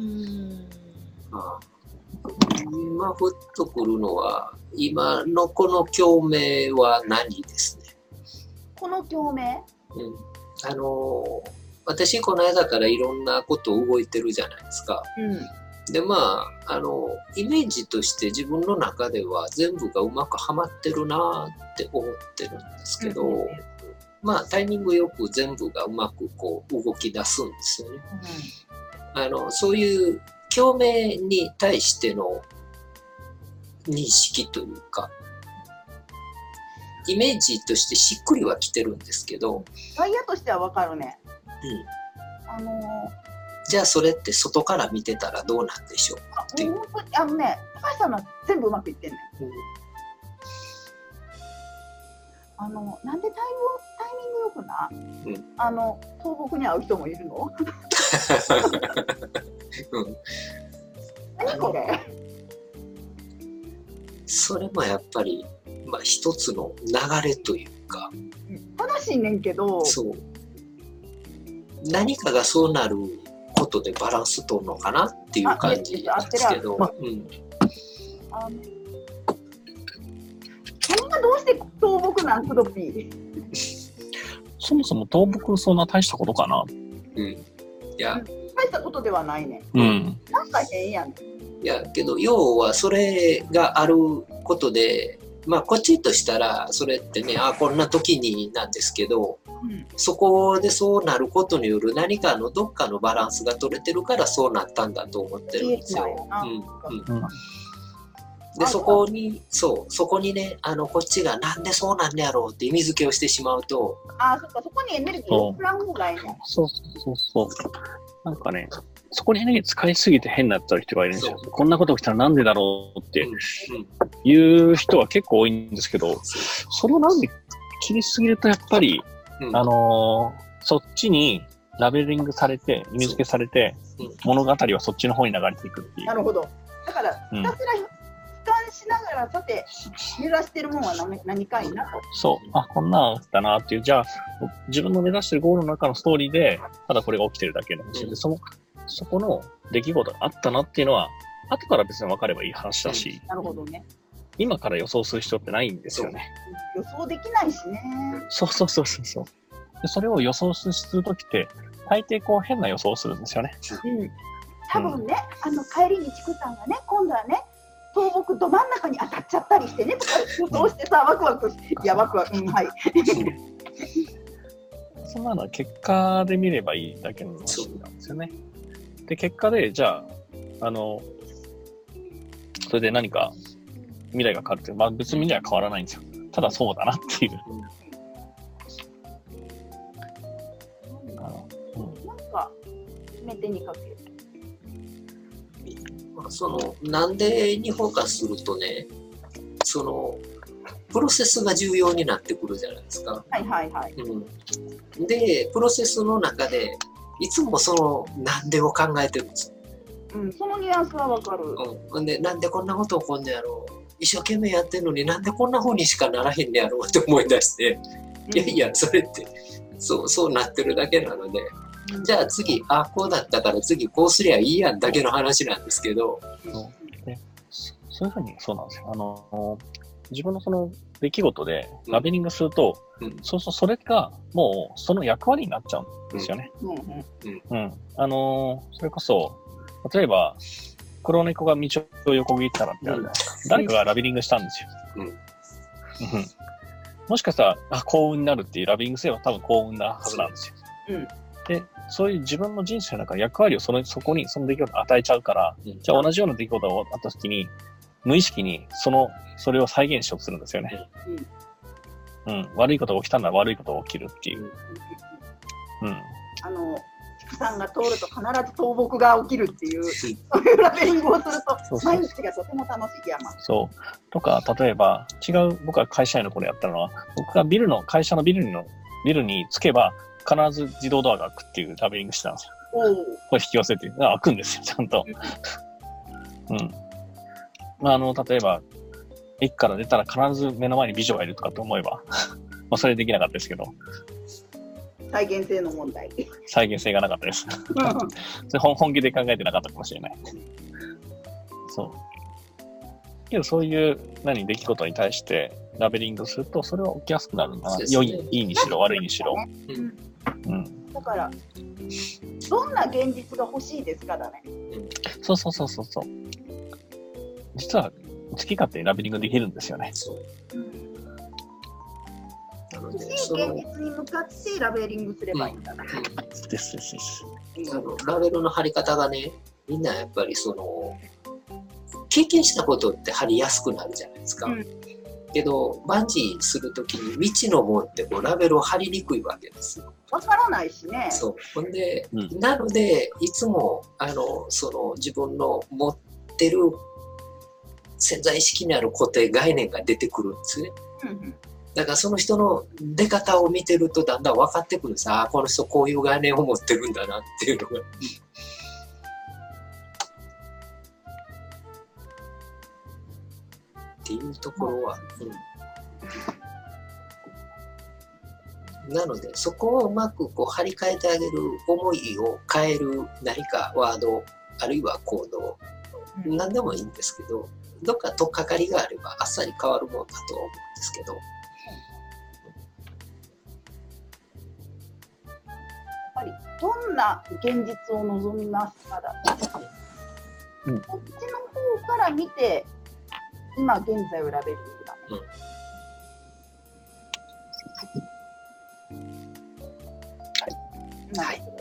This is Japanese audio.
うん。あ今ふっとくるのは、今のこの共鳴は何ですね。この共鳴うん、あの私この間からいろんなこと動いてるじゃないですか。うん。でまあ、あのイメージとして自分の中では全部がうまくはまってるなって思ってるんですけど、うんまあタイミングよく全部がうまくこう動き出すんですよね。あのそういう共鳴に対しての認識というかイメージとしてしっくりはきてるんですけど、外野としてはわかるね。うん、あのー、じゃあそれって外から見てたらどうなんでしょうあっていうあのね、高橋さんのは全部うまくいってんねん。あのなんでタイムタイミングよくな、うんあの東北に会う人もいるの？うん、何これ？それもやっぱり、まあ、一つの流れというか。悲しいねんけど、そう。何かがそうなることでバランス取るのかなっていう感じなんですけど、あねうん、そんなどうして東北なんクドピー？そもそも倒木そんな大したことかな。うん、いや大したことではないねん。うん。なんか変やねん。いやけど要はそれがあることでまあこっちとしたらそれってねあこんな時になんですけどうんそこでそうなることによる何かのどっかのバランスが取れてるからそうなったんだと思ってるんですよ。あうんうんうんでそこにそうそこにねあのこっちがなんでそうなんねやろうって意味付けをしてしまうとあ、そっかそこにエネルギーを送らん方がいいねん。そうそうそう。なんかね、そこにエネルギー使いすぎて変になっちゃう人がいるんですよ。こんなこと起きたらなんでだろうっていう人は結構多いんですけど、それをなんで気にしすぎるとやっぱり、うんあのーそっちにラベリングされて、意味付けされて、うん物語はそっちの方に流れていくっていうな。るほど。だから、うんひたすらしながら、さて、目指してるもんは何何かいいなと。そう。あ、こんなんあったなっていう。じゃあ、自分の目指してるゴールの中のストーリーで、ただこれが起きてるだけなんですよ。うんで、その、そこの出来事があったなっていうのは、後から別に分かればいい話だし、なるほどね。今から予想する必要ってないんですよね。予想できないしね。そうそうそうそうそう。で、それを予想するときって、大抵こう変な予想をするんですよね。うん。多分ね、あの帰りにチクさんがね、今度はね、東北ど真ん中に当たっちゃったりしてね、とか予想してさ、ワクワクして、いや、ワクワク、うん、はい。そんなのは結果で見ればいいだけの話なんですよね。で、結果で、じゃあ、あの、それで何か未来が変わるって、まあ別に未来は変わらないんですよ。ただそうだなっていう。なんか、決め手にかける。まあそのなんでにフォーカスするとねそのプロセスが重要になってくるじゃないですか。はいはいはい。うん、でプロセスの中でいつもそのなんでを考えてるんです。うん、そのニュアンスはわかる。うん、でなんでこんなこと起こんねやろう一生懸命やってんのになんでこんな風にしかならへんねやろうって思い出して、いやいやそれってそうそうなってるだけなのでうん、じゃあ次あこうだったから次こうすりゃいいやんだけの話なんですけど、そそういうふうに、そうなんですよ。あの、自分のその出来事でラベリングすると、うんそうそう、それがもうその役割になっちゃうんですよね。うんうんうん。あのーそれこそ、例えば、黒猫が道を横切ったらってあるじゃないですか。誰かがラベリングしたんですよ。うんうんもしかしたら、あ、幸運になるっていうラベリングすれば多分幸運なはずなんですよ。うんで、そういう自分の人生の中で役割をそのそこに、その出来事に与えちゃうから、うんじゃあ同じような出来事があった時に、無意識にその、それを再現しようとするんですよね。うん。悪いことが起きたんだら悪いことが起きるっていう。うん。あの、畜産が通ると必ず倒木が起きるっていう、そういうラベリングをするそうと、そう毎日がとても楽しい山。そう。とか、例えば、違う、僕は会社員の頃やったのは、僕がビルの、会社のビルの、ビルに着けば、必ず自動ドアが開くっていうラベリングしてたんですよ。これ引き寄せて、あ開くんですよ、ちゃんと。うん。まあ、あの、例えば、駅から出たら必ず目の前に美女がいるとかと思えば、まあ、それできなかったですけど、再現性の問題。再現性がなかったです。それ本本気で考えてなかったかもしれない。そう。けどそういう何出来事に対してラベリングするとそれは起きやすくなるんだな。良い、いいにしろ悪いにしろ。うんうん。だから、どんな現実が欲しいですかだね。そうそうそうそうそう。実は好き勝手にラベリングできるんですよね。そう。なので、欲しい現実に向かってラベリングすればいいんだな。ですですです。あのラベルの貼り方がね、みんなやっぱりその、経験したことって貼りやすくなるじゃないですか。うんけど、バンジーするときに未知のもんってこうラベルを貼りにくいわけですよ。わからないしね。そう。ほんで、うんなので、いつも、あの、その自分の持ってる潜在意識にある固定概念が出てくるんですね。うんうんだからその人の出方を見てるとだんだん分かってくるんですああ、この人こういう概念を持ってるんだなっていうのが。っていうところは、うん、なのでそこをうまくこう張り替えてあげる思いを変える何かワードあるいは行動うん。何でもいいんですけどどっか取っかかりがあればあっさり変わるもんだとは思うんですけど。やっぱりどんな現実を望みますかだと、うん。こっちの方から見て今現在をラベリングだね、はい。なるほど